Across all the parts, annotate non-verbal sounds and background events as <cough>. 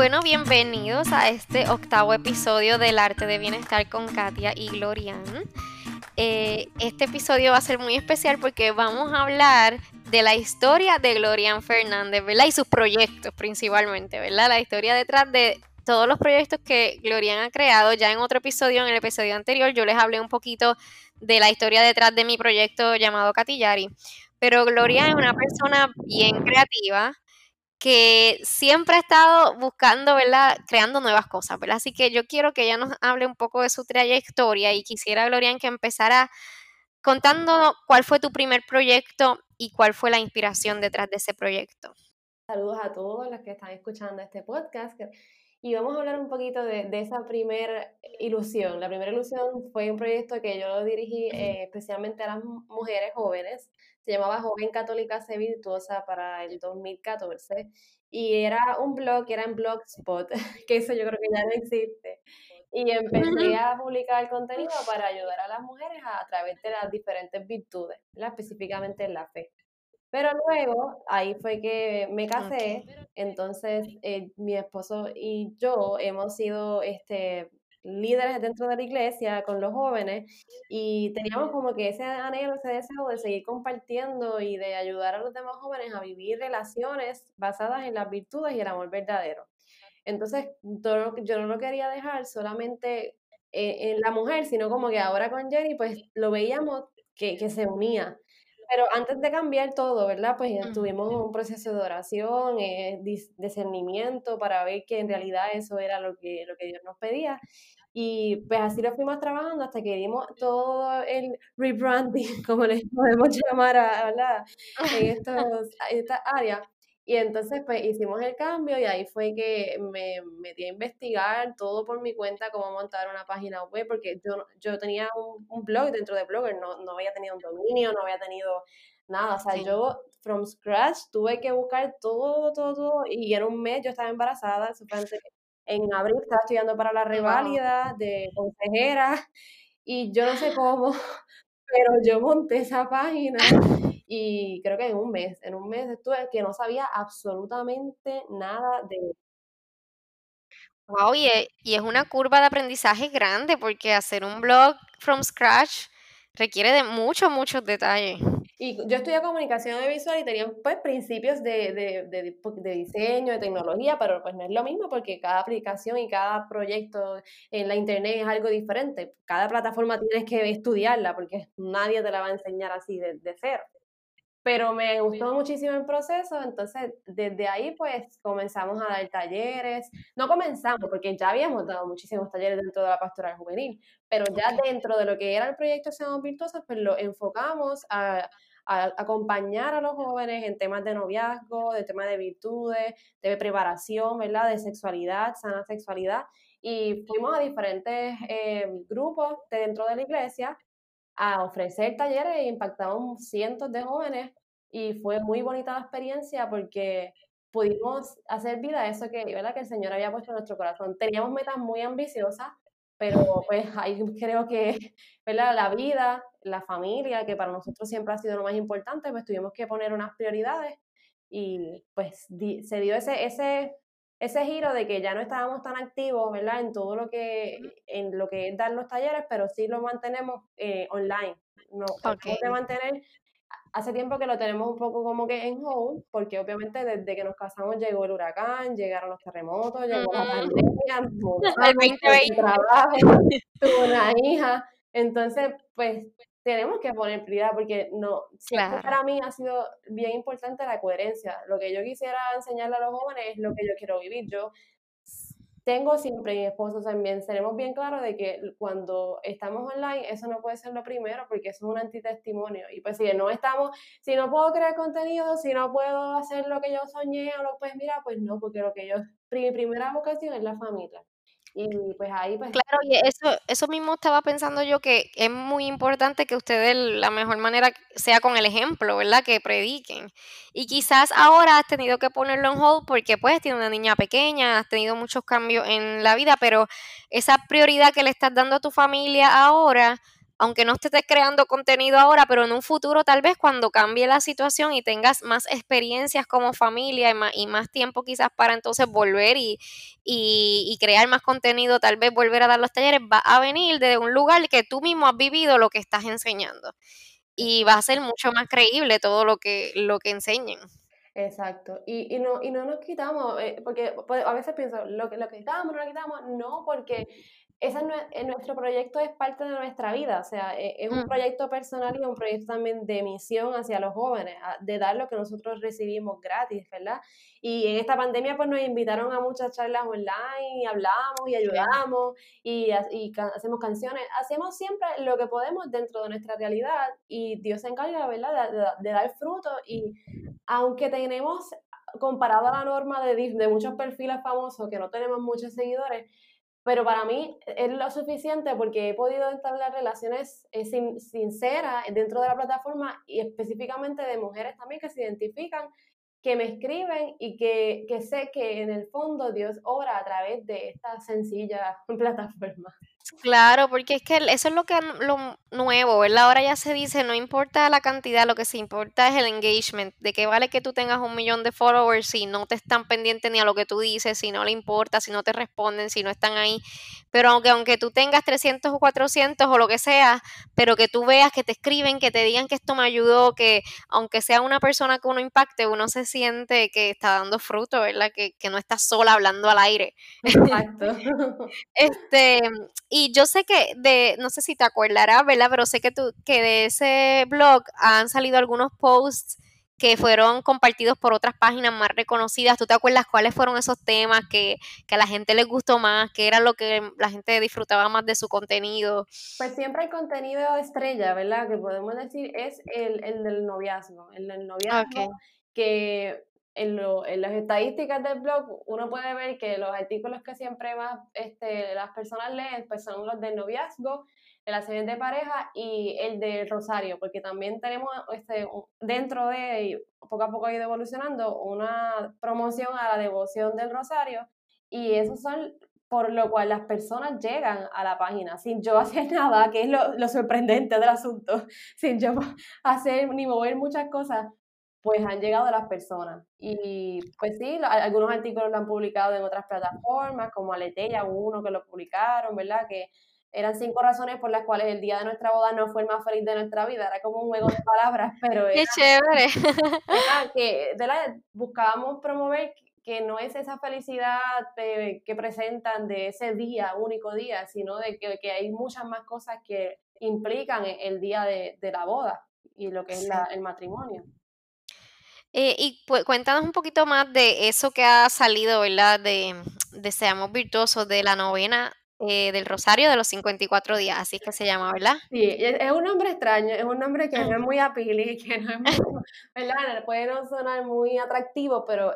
Bueno, bienvenidos a este octavo episodio del Arte de Bienestar con Katia y Glorian. Eh, este episodio va a ser muy especial porque vamos a hablar de la historia de Glorian Fernández, ¿verdad? Y sus proyectos principalmente, ¿verdad? La historia detrás de todos los proyectos que Glorian ha creado. Ya en otro episodio, en el episodio anterior, yo les hablé un poquito de la historia detrás de mi proyecto llamado Catillari. Pero Gloria es una persona bien creativa que siempre ha estado buscando, ¿verdad? Creando nuevas cosas, ¿verdad? Así que yo quiero que ella nos hable un poco de su trayectoria y quisiera, Gloria, que empezara contando cuál fue tu primer proyecto y cuál fue la inspiración detrás de ese proyecto. Saludos a todos los que están escuchando este podcast. Y vamos a hablar un poquito de, esa primera ilusión. La primera ilusión fue un proyecto que yo dirigí eh, especialmente a las mujeres jóvenes. Se llamaba Joven Católica Se Virtuosa para el 2014. Y era un blog que era en Blogspot, <laughs> que eso yo creo que ya no existe. Y empecé a publicar contenido para ayudar a las mujeres a, través de las diferentes virtudes, específicamente en la fe. Pero luego, ahí fue que me casé, entonces eh, mi esposo y yo hemos sido este, líderes dentro de la iglesia con los jóvenes y teníamos como que ese anhelo, ese deseo de seguir compartiendo y de ayudar a los demás jóvenes a vivir relaciones basadas en las virtudes y el amor verdadero. Entonces, yo no lo quería dejar solamente eh, en la mujer, sino como que ahora con Jenny, pues lo veíamos que, que se unía pero antes de cambiar todo, ¿verdad? Pues tuvimos un proceso de oración, eh, discernimiento para ver que en realidad eso era lo que, lo que Dios nos pedía. Y pues así lo fuimos trabajando hasta que dimos todo el rebranding, <laughs> como les podemos llamar a, ¿verdad? en estos, esta área. Y entonces pues hicimos el cambio y ahí fue que me metí a investigar todo por mi cuenta, cómo montar una página web, porque yo, yo tenía un, blog dentro de Blogger, no, no había tenido un dominio, no había tenido nada, o sea, yo from scratch tuve que buscar todo, todo, todo, y en un mes yo estaba embarazada, en abril estaba estudiando para la reválida de consejera, y yo no sé cómo, <laughs> pero yo monté esa página y creo que en un mes, en un mes estuve que no sabía absolutamente nada de... Wow, y es, y es una curva de aprendizaje grande porque hacer un blog from scratch requiere de muchos, muchos detalles. Y yo estudié comunicación visual y tenía pues principios de, de, de, de, diseño, de tecnología, pero pues no es lo mismo porque cada aplicación y cada proyecto en la internet es algo diferente. Cada plataforma tienes que estudiarla porque nadie te la va a enseñar así de, cero pero me gustó muchísimo el proceso, entonces desde ahí pues comenzamos a dar talleres, no comenzamos porque ya habíamos dado muchísimos talleres dentro de la pastoral juvenil, pero ya dentro de lo que era el proyecto Seamos Virtuosos, pues lo enfocamos a, acompañar a los jóvenes en temas de noviazgo, de temas de virtudes, de preparación, ¿verdad? De sexualidad, sana sexualidad, y fuimos a diferentes eh, grupos dentro de la iglesia a ofrecer talleres e impactamos cientos de jóvenes y fue muy bonita la experiencia porque pudimos hacer vida a eso que, ¿verdad? que el Señor había puesto en nuestro corazón. Teníamos metas muy ambiciosas, pero pues ahí <laughs> creo que ¿verdad? la vida, la familia, que para nosotros siempre ha sido lo más importante, pues tuvimos que poner unas prioridades y pues se dio ese, ese ese giro de que ya no estábamos tan activos, ¿verdad? En todo lo que, en lo que es dar los talleres, pero sí lo mantenemos eh, online. No, okay. de mantener, hace tiempo que lo tenemos un poco como que en hold, porque obviamente desde que nos casamos llegó el huracán, llegaron los terremotos, llegó la pandemia, <laughs> el trabajo, <laughs> tuvo una hija, entonces, pues tenemos que poner prioridad porque no, para mí ha sido bien importante la coherencia. Lo que yo quisiera enseñarle a los jóvenes es lo que yo quiero vivir. Yo tengo siempre, mi esposo también, seremos bien claros de que cuando estamos online, eso no puede ser lo primero porque eso es un antitestimonio. Y pues si no estamos, si no puedo crear contenido, si no puedo hacer lo que yo soñé, o lo, pues mira, pues no, porque lo que yo, mi primera vocación es la familia. Y pues ahí pues... Claro, y eso, eso mismo estaba pensando yo que es muy importante que ustedes la mejor manera sea con el ejemplo, ¿verdad? Que prediquen. Y quizás ahora has tenido que ponerlo en hold porque pues tienes una niña pequeña, has tenido muchos cambios en la vida, pero esa prioridad que le estás dando a tu familia ahora aunque no estés creando contenido ahora, pero en un futuro tal vez cuando cambie la situación y tengas más experiencias como familia y más, tiempo quizás para entonces volver y, y, crear más contenido, tal vez volver a dar los talleres, va a venir de un lugar que tú mismo has vivido lo que estás enseñando. Y va a ser mucho más creíble todo lo que, lo que enseñen. Exacto. Y, y, no, y no nos quitamos, eh, porque pues, a veces pienso, lo lo quitamos, no lo quitamos, no, porque ese es nuestro proyecto es parte de nuestra vida, o sea, e, es un proyecto personal y un proyecto también de misión hacia los jóvenes, de dar lo que nosotros recibimos gratis, ¿verdad? Y en esta pandemia pues nos invitaron a muchas charlas online y hablamos y ayudamos y, y hacemos canciones, hacemos siempre lo que podemos dentro de nuestra realidad y Dios se encarga, ¿verdad? De, de dar fruto y aunque tenemos, comparado a la norma de, de muchos perfiles famosos que no tenemos muchos seguidores, pero para mí es lo suficiente porque he podido entablar relaciones eh, sinceras dentro de la plataforma y específicamente de mujeres también que se identifican, que me escriben y que, que sé que en el fondo Dios obra a través de esta sencilla <laughs> plataforma. Claro, porque es que eso es lo que lo nuevo, ¿verdad? Ahora ya se dice, no importa la cantidad, lo que se importa es el engagement, de que vale que tú tengas un millón de followers si no te están pendientes ni a lo que tú dices, si no le importa, si no te responden, si no están ahí. Pero aunque, aunque tú tengas 300 o 400 o lo que sea, pero que tú veas que te escriben, que te digan que esto me ayudó, que aunque sea una persona que uno impacte, uno se siente que está dando fruto, ¿verdad? Que, que no estás sola hablando al aire. <laughs> Exacto. este, y yo sé que de, no sé si te acordarás, ¿verdad? Pero sé que tú, que de ese blog han salido algunos posts que fueron compartidos por otras páginas más reconocidas. ¿Tú te acuerdas cuáles fueron esos temas que, a la gente les gustó más? ¿Qué era lo que la gente disfrutaba más de su contenido? Pues siempre el contenido estrella, ¿verdad? Que podemos decir es el, el del noviazgo. El del noviazgo que en, las estadísticas del blog uno puede ver que los artículos que siempre más este, las personas leen pues son los del noviazgo, relaciones de pareja y el del rosario, porque también tenemos este, dentro de, poco a poco ha ido evolucionando, una promoción a la devoción del rosario y esos son por lo cual las personas llegan a la página sin yo <laughs> hacer nada, que es lo, lo sorprendente del asunto, sin yo hacer ni mover muchas cosas, pues han llegado a las personas. Y pues sí, algunos artículos lo han publicado en otras plataformas, como Aleteya, uno que lo publicaron, ¿verdad? Que eran cinco razones por las cuales el día de nuestra boda no fue el más feliz de nuestra vida. Era como un juego de palabras, <laughs> pero... ¡Qué chévere! <laughs> que buscábamos promover que no es esa felicidad que presentan de ese día, único día, sino de que, que, hay muchas más cosas que implican el día de, de la boda y lo que es la, el matrimonio. Eh, y pues, cuéntanos un poquito más de eso que ha salido, ¿verdad? De, de Seamos Virtuosos, de la novena eh, del Rosario de los 54 días, así es que se llama, ¿verdad? Sí, es un nombre extraño, es un nombre que no es muy apili, <laughs> que no es muy, ¿verdad? Puede no sonar muy atractivo, pero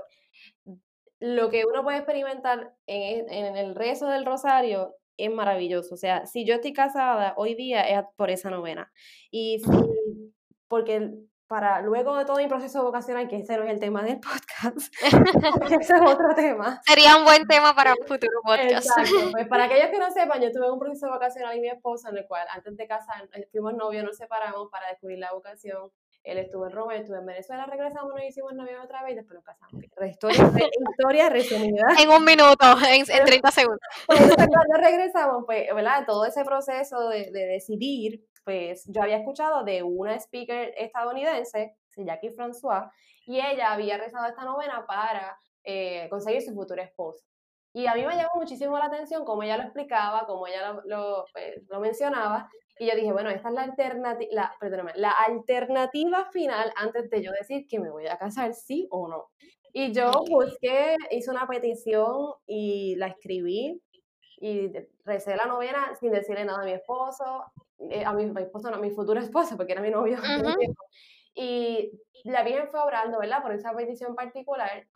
lo que uno puede experimentar en, en el rezo del Rosario es maravilloso. O sea, si yo estoy casada hoy día es por esa novena. Y si, porque para luego de todo mi proceso vocacional, que ese no es el tema del podcast, <laughs> ese es otro tema. Sería un buen tema para un futuro podcast. Exacto. <laughs> Pues para aquellos que no sepan, yo tuve un proceso vocacional y mi esposa, en el cual antes de casar, eh, fuimos novios, nos separamos para descubrir la vocación. Él estuvo en Roma, yo estuve en Venezuela, regresamos, nos hicimos novios otra vez y después nos casamos. Historia, <laughs> historia resumida. En un minuto, en, 30 segundos. Pues, cuando regresamos, pues, ¿verdad? Todo ese proceso de, de decidir pues yo había escuchado de una speaker estadounidense, Jackie François, y ella había rezado esta novena para eh, conseguir su futuro esposo. Y a mí me llamó muchísimo la atención cómo ella lo explicaba, cómo ella lo, pues, lo, mencionaba, y yo dije, bueno, esta es la alternativa, la, la alternativa final antes de yo decir que me voy a casar, sí o no. Y yo busqué, hice una petición y la escribí y recé la novena sin decirle nada a mi esposo, eh, a mi, esposo, no, a mi futuro esposo, porque era mi novio. Y la Virgen fue orando, ¿verdad? Por esa petición particular.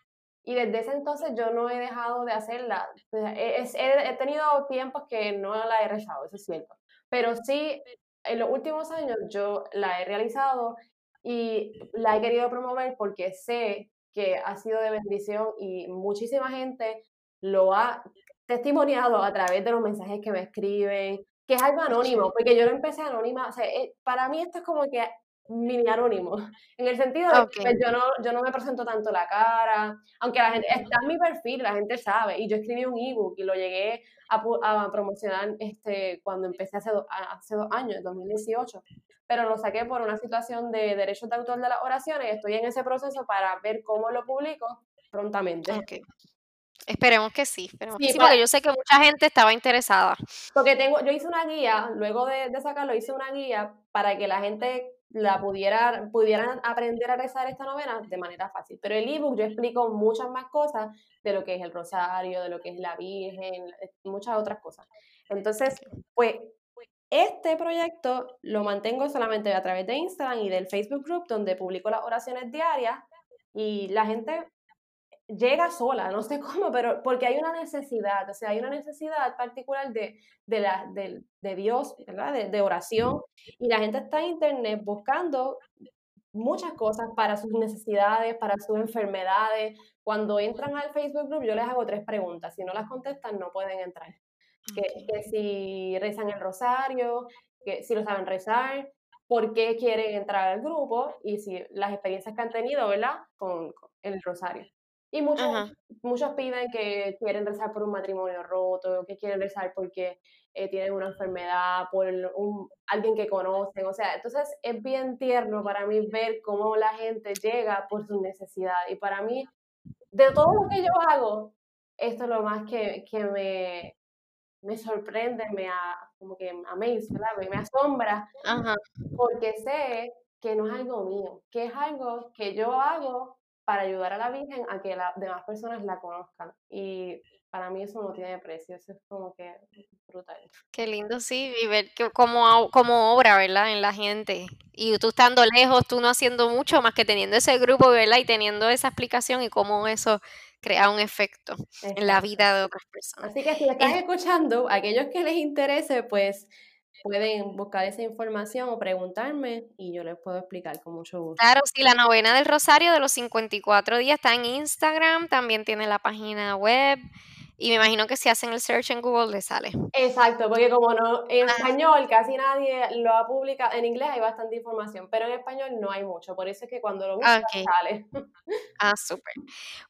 Y desde ese entonces yo no he dejado de hacerla. He, he, tenido tiempos que no la he rezado, eso es cierto. Pero sí, en los últimos años yo la he realizado y la he querido promover porque sé que ha sido de bendición y muchísima gente lo ha testimoniado a través de los mensajes que me escriben, que es algo anónimo, porque yo lo empecé anónima, o sea, eh, para mí esto es como que mini anónimo, <laughs> en el sentido de que pues, yo, no, yo no me presento tanto la cara, aunque la gente, está en mi perfil, la gente sabe, y yo escribí un ebook y lo llegué a, a promocionar este, cuando empecé hace, hace dos años, 2018, pero lo saqué por una situación de derechos de autor de las oraciones y estoy en ese proceso para ver cómo lo publico prontamente. Esperemos que sí, esperemos sí, porque yo sé que mucha gente estaba interesada. Porque tengo, yo hice una guía, luego de, de sacarlo, hice una guía para que la gente la pudiera, pudieran aprender a rezar esta novena de manera fácil. Pero el ebook yo explico muchas más cosas de lo que es el rosario, de lo que es la Virgen, muchas otras cosas. Entonces, pues este proyecto lo mantengo solamente a través de Instagram y del Facebook Group, donde publico las oraciones diarias y la gente llega sola, no sé <laughs> cómo, pero porque hay una necesidad, o sea, hay una necesidad particular de, de, la, de, de Dios, ¿verdad? De, de, oración, y la gente está en internet buscando muchas cosas para sus necesidades, para sus enfermedades. Cuando entran al Facebook Group, yo les hago tres preguntas, si no las contestan, no pueden entrar. Que, que si rezan el rosario, que si lo saben rezar, por qué quieren entrar al grupo y si las experiencias que han tenido, ¿verdad? Con, con el rosario. Y muchos, muchos piden que quieren rezar por un matrimonio roto, que quieren rezar porque eh, tienen una enfermedad, por un, alguien que conocen. O sea, entonces es bien tierno para mí ver cómo la gente llega por su necesidad. Y para mí, de todo lo que yo hago, esto es lo más que, que me, me sorprende, me como que amaze, ¿verdad? Me, asombra, porque sé que no es algo mío, que es algo que yo hago para ayudar a la Virgen a que las demás personas la conozcan. Y para mí eso no tiene precio, eso es como que brutal. Qué lindo, sí, y ver que, como, como obra, ¿verdad? En la gente. Y tú estando lejos, tú no haciendo mucho más que teniendo ese grupo, ¿verdad? Y teniendo esa explicación y cómo eso crea un efecto en la vida de otras personas. Así que si estás escuchando, aquellos que les interese, pues pueden buscar esa información o preguntarme y yo les puedo explicar con mucho gusto. Claro, sí, la novena del Rosario de los 54 días está en Instagram, también tiene la página web y me imagino que si hacen el search en Google le sale. Exacto, porque como no, en español casi nadie lo ha publicado, en inglés hay bastante información, pero en español no hay mucho, por eso es que cuando lo buscas sale. Ah, súper.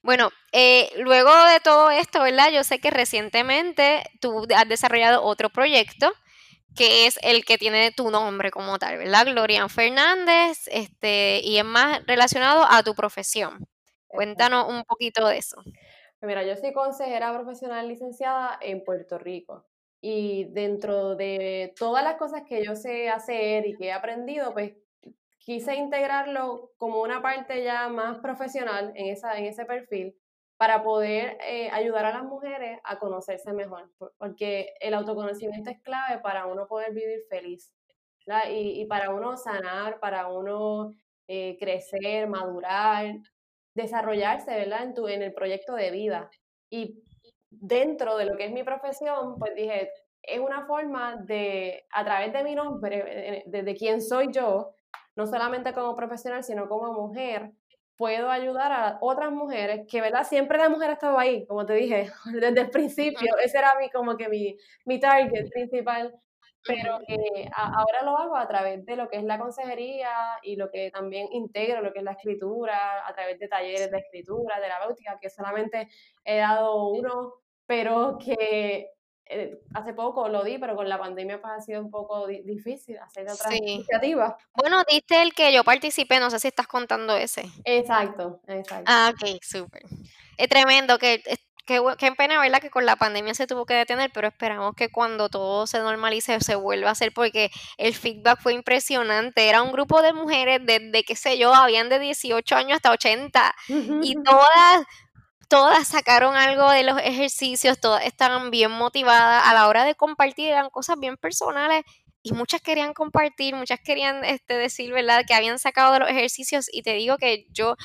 Bueno, eh, luego de todo esto, ¿verdad? Yo sé que recientemente tú has desarrollado otro proyecto que es el que tiene tu nombre como tal, ¿verdad? Glorian Fernández, este, y es más relacionado a tu profesión. Cuéntanos un poquito de eso. Mira, yo soy consejera profesional licenciada en Puerto Rico y dentro de todas las cosas que yo sé hacer y que he aprendido, pues quise integrarlo como una parte ya más profesional en, esa, en ese perfil para poder eh, ayudar a las mujeres a conocerse mejor, porque el autoconocimiento es clave para uno poder vivir feliz y, y, para uno sanar, para uno eh, crecer, madurar, desarrollarse ¿verdad? En, el proyecto de vida. Y dentro de lo que es mi profesión, pues dije, es una forma de, a través de mi nombre, eh, de, de quién soy yo, no solamente como profesional, sino como mujer, puedo ayudar a otras mujeres, que verdad, siempre la mujer ha estado ahí, como te dije, <laughs> desde el principio, ese era mi, como que mi, mi target principal, pero que ahora lo hago a través de lo que es la consejería y lo que también integro, lo que es la escritura, a través de talleres de escritura, báutica, que solamente he dado uno, pero que eh, hace poco lo di, pero con la pandemia pues, ha sido un poco difícil hacer otras iniciativas. Bueno, diste el que yo participé, no sé si estás contando ese. Exacto, exacto. Ah, ok, súper. Es tremendo, que Qué, qué, pena, ¿verdad? Que con la pandemia se tuvo que detener, pero esperamos que cuando todo se normalice se vuelva a hacer porque el feedback fue impresionante. Era un grupo de mujeres desde, qué sé yo, habían de 18 años hasta 80 y <laughs> todas todas sacaron algo de los ejercicios, todas estaban bien motivadas a la hora de compartir, eran cosas bien personales y muchas querían compartir, muchas querían este, decir, ¿verdad?, que habían sacado de los ejercicios y te digo que yo,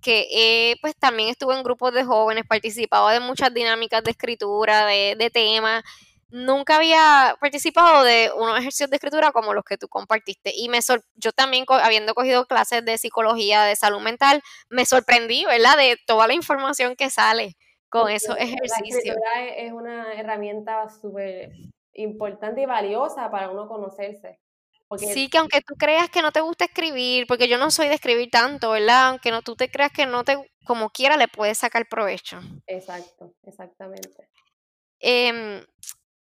que pues también estuve en grupos de jóvenes, participaba de muchas dinámicas de escritura, de, de temas, nunca había participado de unos ejercicios de escritura como los que tú compartiste. Y me yo también, habiendo cogido clases de psicología, de salud mental, me sorprendí, ¿verdad?, de toda la información que sale con esos ejercicios. La escritura es una herramienta súper importante y valiosa para uno conocerse. Sí, que aunque tú creas que no te gusta escribir, porque yo no soy de escribir tanto, ¿verdad? Aunque no tú te creas que no te, como quiera, le puedes sacar provecho. Exacto, exactamente. Em,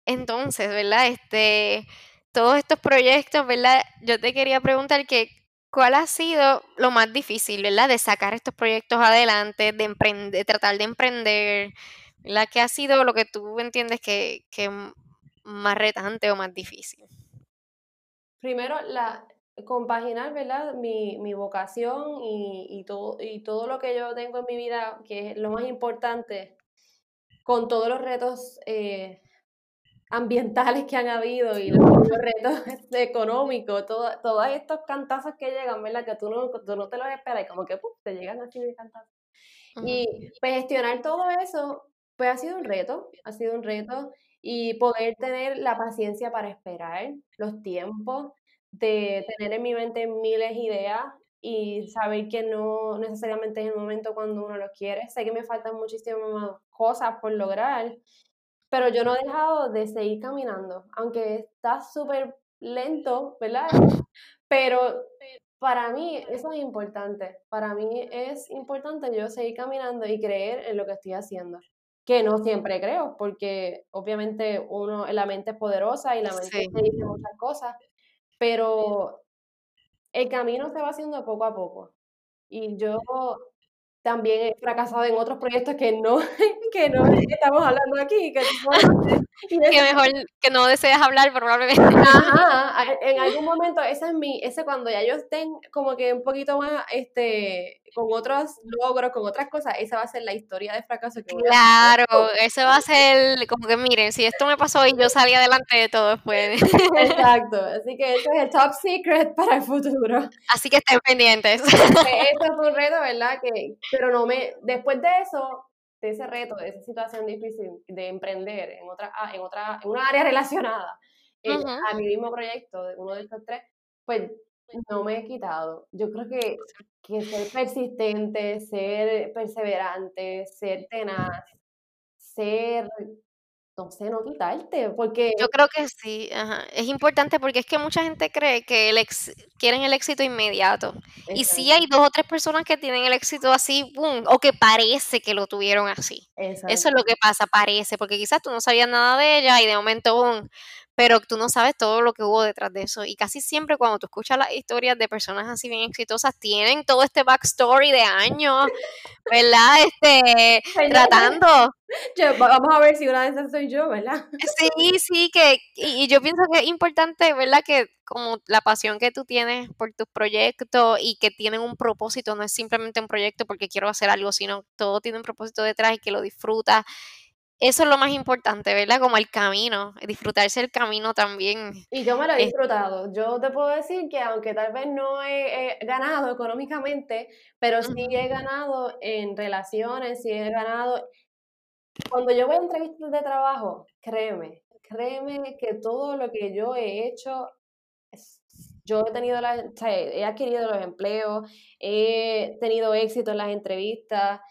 entonces, ¿verdad? Este, todos estos proyectos, ¿verdad? Yo te quería preguntar que, ¿cuál ha sido lo más difícil, ¿verdad? De sacar estos proyectos adelante, de emprender, tratar de emprender, ¿verdad? ¿Qué ha sido lo que tú entiendes que, que más retante o más difícil? primero, la, compaginar, ¿verdad? Mi, mi vocación y, y, todo, y todo lo que yo tengo en mi vida, que es lo más importante, con todos los retos eh, ambientales que han habido y los, retos <laughs> económicos, todos estos cantazos que llegan, ¿verdad? Que tú no, tú no te los esperas y como que te llegan así de cantazos. Y pues, gestionar todo eso, pues ha sido un reto, ha sido un reto y poder tener la paciencia para esperar los tiempos, de tener en mi mente miles de ideas y saber que no necesariamente es el momento cuando uno lo quiere. Sé que me faltan muchísimas cosas por lograr, pero yo no he dejado de seguir caminando, aunque está súper lento, ¿verdad? <laughs> Pero para mí eso es importante. Para mí es importante yo seguir caminando y creer en lo que estoy haciendo que no siempre creo, porque obviamente uno, la mente es poderosa y la mente dice muchas cosas, pero el camino se va haciendo poco a poco. Y yo también he fracasado en otros proyectos que no, <laughs> que no estamos hablando aquí. Que, <laughs> que mejor que no deseas hablar probablemente. Ajá, en algún momento, ese es mi, ese cuando ya yo estén como que un poquito más, este, con otros logros, con otras cosas, esa va a ser la historia de fracaso que Claro, eso va a ser como que miren, si esto me pasó y yo salí adelante de todo después. Exacto, <laughs> así que eso es el top secret para el futuro. Así que estén pendientes. Eso fue un reto, ¿verdad? Que, pero no me, después de eso, de ese reto, de esa situación difícil de emprender en otra, ah, en otra, en una área <laughs> relacionada eh, a mi mismo proyecto, de uno de estos tres, pues no me he quitado. Yo creo que, que ser persistente, ser perseverante, ser tenaz, ser sé, no quitarte, porque... Yo creo que sí, ajá. es importante porque es que mucha gente cree que el ex, quieren el éxito inmediato. Y sí hay dos o tres personas que tienen el éxito así, boom, o que parece que lo tuvieron así. Eso es lo que pasa, parece, porque quizás tú no sabías nada de ella y de momento, boom, pero tú no sabes todo lo que hubo detrás de eso. Y casi siempre cuando tú escuchas las historias de personas así bien exitosas, tienen todo este backstory de años, ¿verdad? Este, <laughs> tratando. <laughs> vamos a ver si una de esas soy yo, ¿verdad? <laughs> Sí, sí, que, y, yo pienso que es importante, ¿verdad? Que como la pasión que tú tienes por tus proyectos y que tienen un propósito, no es simplemente un proyecto porque quiero hacer algo, sino todo tiene un propósito detrás y que lo disfrutas eso es lo más importante, ¿verdad? Como el camino, disfrutarse el camino también. Y yo me lo he disfrutado. Yo te puedo decir que aunque tal vez no he, ganado económicamente, pero sí he ganado en relaciones, sí he ganado... Cuando yo voy a entrevistas de trabajo, créeme, créeme que todo lo que yo he hecho, yo he tenido la, he adquirido los empleos, he tenido éxito en las entrevistas,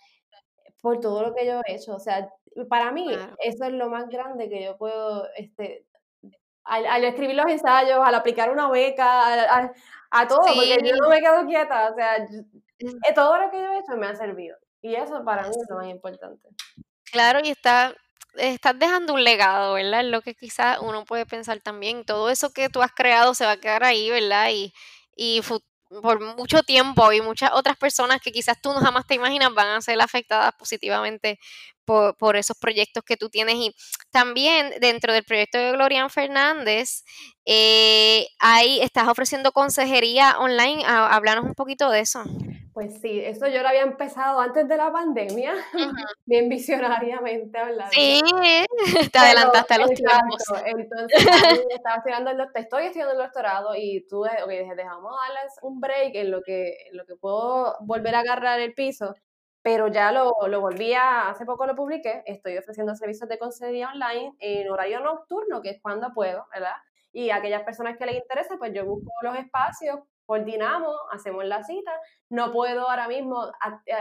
por todo lo que yo he hecho. O sea, para mí, eso es lo más grande que yo puedo, este, al, escribir los ensayos, al aplicar una beca, a, todo, porque yo no me quedo quieta, o sea, eh, todo lo que yo he hecho me ha servido. Y eso para mí es lo más importante. Claro, y está, estás dejando un legado, ¿verdad? Lo que quizás uno puede pensar también. Todo eso que tú has creado se va a quedar ahí, ¿verdad? Y, y por mucho tiempo y muchas otras personas que quizás tú no jamás te imaginas van a ser afectadas positivamente por, por, esos proyectos que tú tienes. Y también dentro del proyecto de Glorian Fernández, eh, ahí estás ofreciendo consejería online. Háblanos un poquito de eso. Pues sí, eso yo lo había empezado antes de la pandemia, <laughs> bien visionariamente hablando. Sí, <laughs> te adelantaste a los tiempos. Entonces, estaba estudiando el doctorado, estoy estudiando el doctorado y tuve, ok, dije, dejamos darles un break en lo que, en lo que puedo volver a agarrar el piso pero ya lo, lo volví a, hace poco lo publiqué, estoy ofreciendo servicios de consejería online en horario nocturno, que es cuando puedo, ¿verdad? Y a aquellas personas que les interesa, pues yo busco los espacios, coordinamos, hacemos la cita. No puedo ahora mismo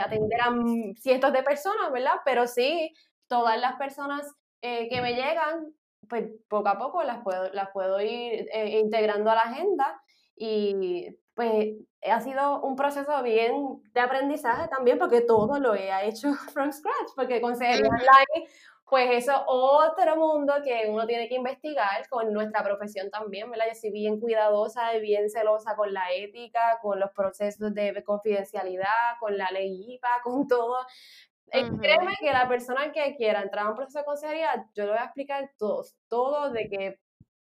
atender a cientos de personas, ¿verdad? Pero sí, todas las personas eh, que me llegan, pues poco a poco las puedo, las puedo ir eh, integrando a la agenda y pues ha sido un proceso bien de aprendizaje también porque todo lo he hecho <laughs> from scratch, porque consejería online, pues eso otro mundo que uno tiene que investigar con nuestra profesión también, ¿verdad? Yo soy bien cuidadosa y bien celosa con la ética, con los procesos de confidencialidad, con la ley IPA, <laughs> con todo. Eh, créeme que la persona que quiera entrar a un proceso de consejería, yo le voy a explicar todo, todo de que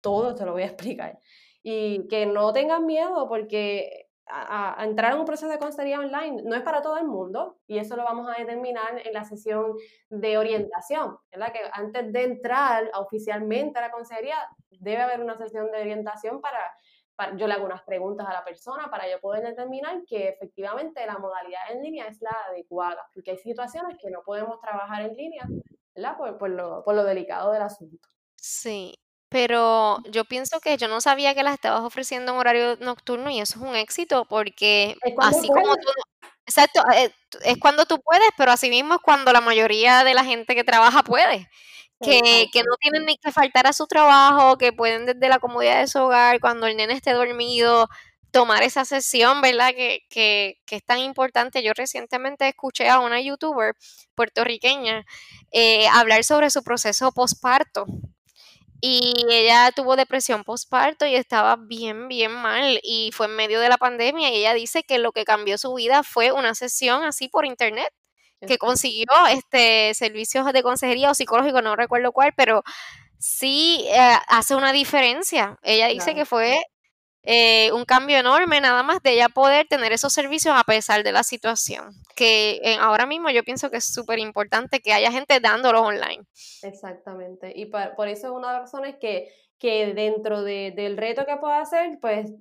todo te lo voy a <laughs> explicar y que no tengan miedo porque a, entrar en un proceso de consejería online no es para todo el mundo y eso lo vamos a determinar en la sesión de orientación, ¿verdad? Que antes de entrar oficialmente a la consejería debe haber una sesión de orientación para, para, yo le hago unas preguntas a la persona para yo poder determinar que efectivamente la modalidad en línea es la adecuada, porque hay situaciones que no podemos trabajar en línea, ¿verdad? Por, por, lo, por lo delicado del asunto. Sí, pero yo pienso que yo no sabía que las estabas ofreciendo en horario nocturno y eso es un éxito porque así como tú, exacto, eh, es cuando tú puedes, pero así mismo es cuando la mayoría de la gente que trabaja puede. Que, que, no tienen ni que faltar a su trabajo, que pueden desde la comodidad de su hogar, cuando el nene esté dormido, tomar esa sesión, ¿verdad? Que, que, que es tan importante. Yo recientemente escuché a una youtuber puertorriqueña eh, hablar sobre su proceso postparto y ella tuvo depresión postparto y estaba bien, bien mal y fue en medio de la pandemia y ella dice que lo que cambió su vida fue una sesión así por internet que consiguió este servicios de consejería o psicológico, no recuerdo cuál, pero sí eh, hace una diferencia. Ella dice que fue eh, un cambio enorme nada más de ella poder tener esos servicios a pesar de la situación. Que ahora mismo yo pienso que es súper importante que haya gente dándolos online. Exactamente. Y por, eso es una de las razones que, que dentro del reto que puedo hacer, pues,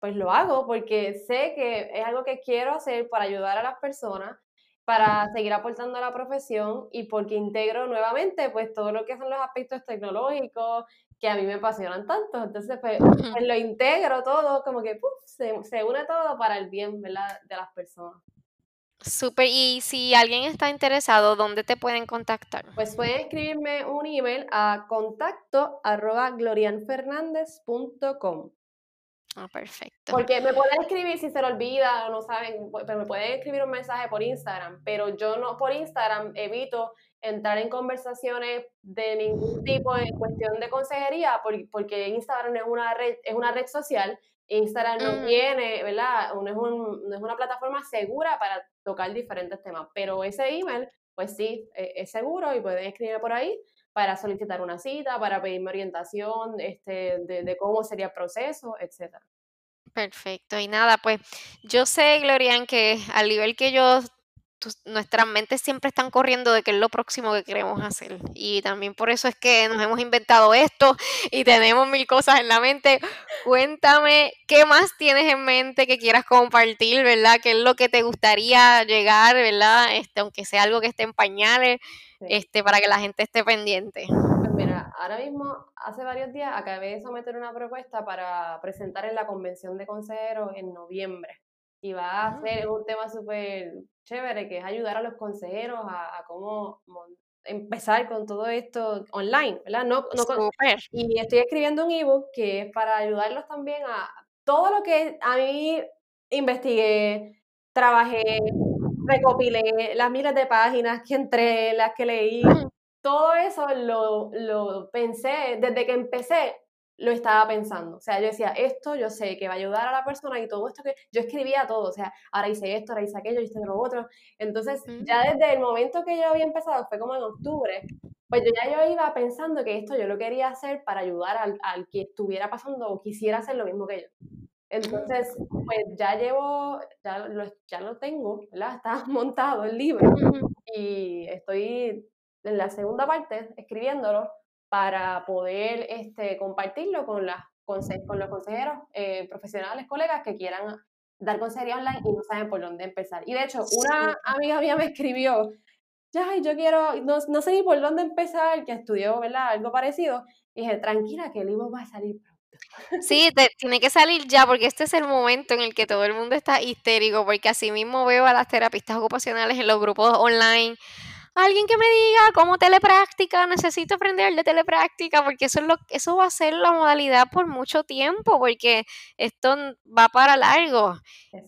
pues lo hago, porque sé que es algo que quiero hacer para ayudar a las personas para seguir aportando a la profesión y porque integro nuevamente pues todo lo que son los aspectos tecnológicos que a mí me apasionan tanto. Entonces, pues, pues lo integro todo, como que se, se, une todo para el bien de las personas. Súper, y si alguien está interesado, ¿dónde te pueden contactar? Pues pueden escribirme un email a contacto arroba. Ah, perfecto. Porque me pueden escribir si se lo olvida o no saben, pero me pueden escribir un mensaje por Instagram, pero yo no por Instagram evito entrar en conversaciones de ningún tipo en cuestión de consejería, porque Instagram es una red, es una red social, Instagram no mm. tiene, ¿verdad? No es, un, no es una plataforma segura para tocar diferentes temas, pero ese email, pues sí, e, es, seguro y pueden escribirme por ahí para solicitar una cita, para pedirme orientación este, de, de cómo sería el proceso, etcétera. Perfecto. Y nada, pues yo sé, Glorian, que al nivel que yo nuestras mentes siempre están corriendo de qué es lo próximo que queremos hacer. Y también por eso es que nos hemos inventado esto y tenemos mil cosas en la mente. Cuéntame, ¿qué más tienes en mente que quieras compartir, verdad? ¿Qué es lo que te gustaría llegar, verdad? Este, aunque sea algo que esté en pañales, este, para que la gente esté pendiente. Pues mira, ahora mismo, hace varios días, acabé de someter una propuesta para presentar en la convención de consejeros en noviembre y va a ser un tema súper chévere, que es ayudar a los consejeros a, cómo empezar con todo esto online, ¿verdad? No, no y estoy escribiendo un ebook que es para ayudarlos también a todo lo que a mí investigué, trabajé, recopilé, las miles de páginas que entré, las que leí, todo eso lo, lo pensé desde que empecé lo estaba pensando. O sea, yo decía, esto yo sé que va a ayudar a la persona y todo esto que yo escribía todo. O sea, ahora hice esto, ahora hice aquello, hice lo otro. Entonces, ya desde el momento que yo había empezado, fue como en octubre, pues yo ya yo iba pensando que esto yo lo quería hacer para ayudar al, al que estuviera pasando o quisiera hacer lo mismo que yo. Entonces, pues ya llevo, ya lo, ya lo tengo, ¿verdad? Está <laughs> montado el libro y estoy en la segunda parte escribiéndolo para poder este, compartirlo con, las, con, los consejeros eh, profesionales, colegas que quieran dar consejería online y no saben por dónde empezar. Y de hecho, una amiga mía me escribió, ya, yo quiero, no, no, sé ni por dónde empezar, que estudió, ¿verdad? Algo parecido. Y dije, tranquila, que el libro va a salir pronto. Sí, tiene que salir ya, porque este es el momento en el que todo el mundo está histérico, porque así mismo veo a las terapistas ocupacionales en los grupos online alguien que me diga cómo telepráctica, necesito aprender de telepráctica, porque eso, es lo, eso va a ser la modalidad por mucho tiempo, porque esto va para largo.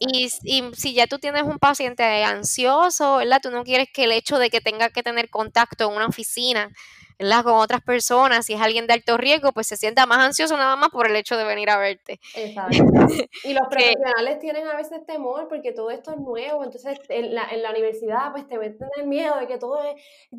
Y, y, si ya tú tienes un paciente ansioso, ¿verdad? Tú no quieres que el hecho de que tenga que tener contacto en una oficina con otras personas, si es alguien de alto riesgo, pues se sienta más ansioso nada más por el hecho de venir a verte. Exacto. Y los <laughs> profesionales tienen a veces temor porque todo esto es nuevo, entonces en la, en la universidad pues te meten el miedo de que todo es,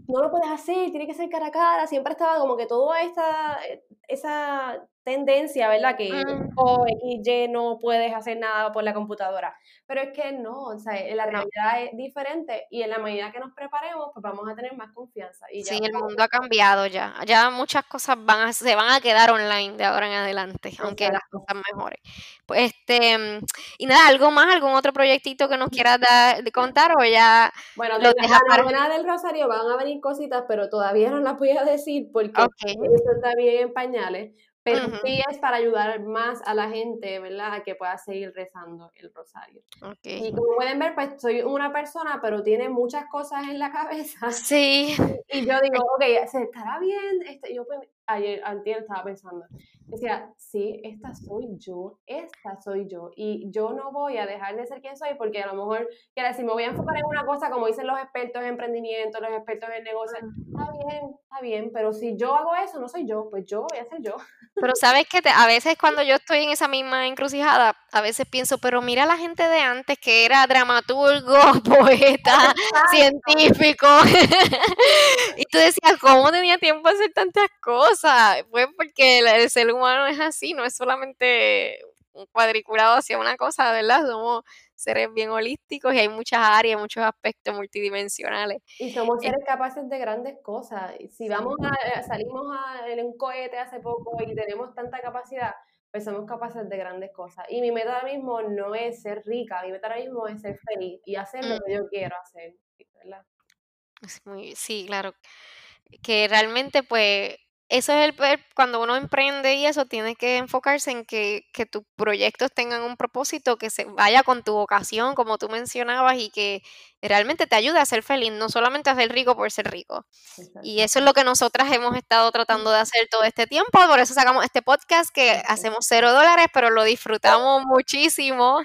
no lo puedes hacer, tiene que ser cara a cara, siempre estaba como que toda esta, esa tendencia, ¿verdad? Que o X, Y no puedes hacer nada por la computadora. Pero es que no, o sea, la realidad es diferente y en la medida que nos preparemos, pues vamos a tener más confianza. Y sí, el mundo ha cambiado ya. Ya muchas cosas van a, se van a quedar online de ahora en adelante, aunque las cosas mejoren. Pues este, y nada, ¿algo más? ¿Algún otro proyectito que nos quieras dar, de contar o ya Bueno, de la, del Rosario van a venir cositas, pero todavía no las voy a decir porque eso está bien en pañales. Pero sí es para ayudar más a la gente, ¿verdad? A que pueda seguir rezando el rosario. Y como pueden ver, pues soy una persona, pero tiene muchas cosas en la cabeza. Sí. Y yo digo, ok, ¿se estará bien? Este, yo pues, ayer, antes estaba pensando, decía, sí, esta soy yo, esta soy yo, y yo no voy a dejar de ser quien soy, porque a lo mejor, quiero decir, me voy a enfocar en una cosa, como dicen los expertos en emprendimiento, los expertos en negocio, está bien, está bien, pero si yo hago eso, no soy yo, pues yo voy a ser yo. Pero sabes que a veces cuando yo estoy en esa misma encrucijada, a veces pienso, pero mira la gente de antes que era dramaturgo, <laughs> poeta, científico, <laughs> y tú decías, ¿cómo tenía tiempo de hacer tantas cosas? Pues porque el, ser humano es así, no es solamente un cuadriculado hacia una cosa, ¿verdad? Somos seres bien holísticos y hay muchas áreas, muchos aspectos multidimensionales. Y somos seres capaces de grandes cosas. Si vamos a, eh, salimos a, en un cohete hace poco y tenemos tanta capacidad, pues somos capaces de grandes cosas. Y mi meta ahora mismo no es ser rica, mi meta ahora mismo es ser feliz y hacer lo que yo quiero hacer, ¿verdad? sí, claro. Que realmente, pues, eso es el cuando uno emprende y eso tiene que enfocarse en que, tus proyectos tengan un propósito que se vaya con tu vocación, como tú mencionabas, y que realmente te ayude a ser feliz, no solamente a ser rico por ser rico. Y eso es lo que nosotras hemos estado tratando de hacer todo este tiempo, por eso sacamos este podcast que hacemos cero dólares, pero lo disfrutamos <laughs> muchísimo.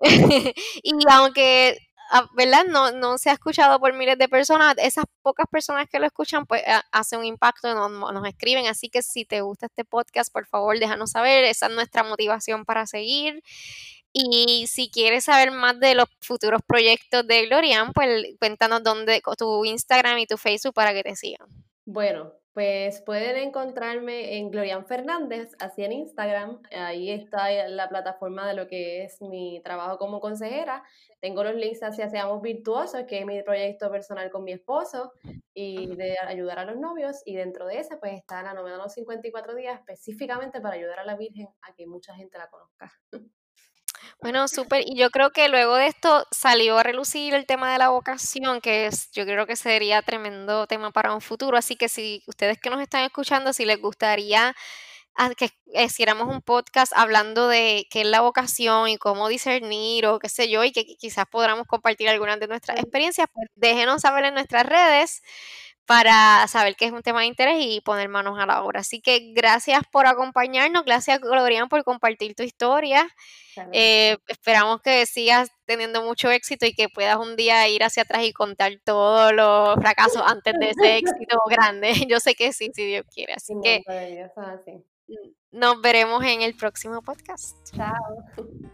<laughs> y aunque ¿verdad? No, no se ha escuchado por miles de personas. Esas pocas personas que lo escuchan, pues hace un impacto, nos, nos escriben. Así que si te gusta este podcast, por favor, déjanos saber. Esa es nuestra motivación para seguir. Y si quieres saber más de los futuros proyectos de Glorian, pues cuéntanos dónde, tu Instagram y tu Facebook para que te sigan. Bueno, pues pueden encontrarme en Glorian Fernández, así en Instagram. Ahí está la plataforma de lo que es mi trabajo como consejera. Tengo los links hacia Seamos Virtuosos, que es mi proyecto personal con mi esposo y de ayudar a los novios. Y dentro de ese, pues está la novena de los 54 días, específicamente para ayudar a la Virgen a que mucha gente la conozca. <laughs> Bueno, súper. Y yo creo que luego de esto salió a relucir el tema de la vocación, que es, yo creo que sería tremendo tema para un futuro. Así que si ustedes que nos están escuchando, si les gustaría que hiciéramos un podcast hablando de qué es la vocación y cómo discernir o qué sé yo, y que quizás podamos compartir algunas de nuestras experiencias, pues déjenos saber en nuestras redes para saber que es un tema de interés y poner manos a la obra. Así que gracias por acompañarnos, gracias Glorian por compartir tu historia. Eh, esperamos que sigas teniendo mucho éxito y que puedas un día ir hacia atrás y contar todos los fracasos <laughs> antes de ese éxito grande. <laughs> Yo sé que sí, si Dios quiere. Así que nos veremos en el próximo podcast. Chao. <laughs>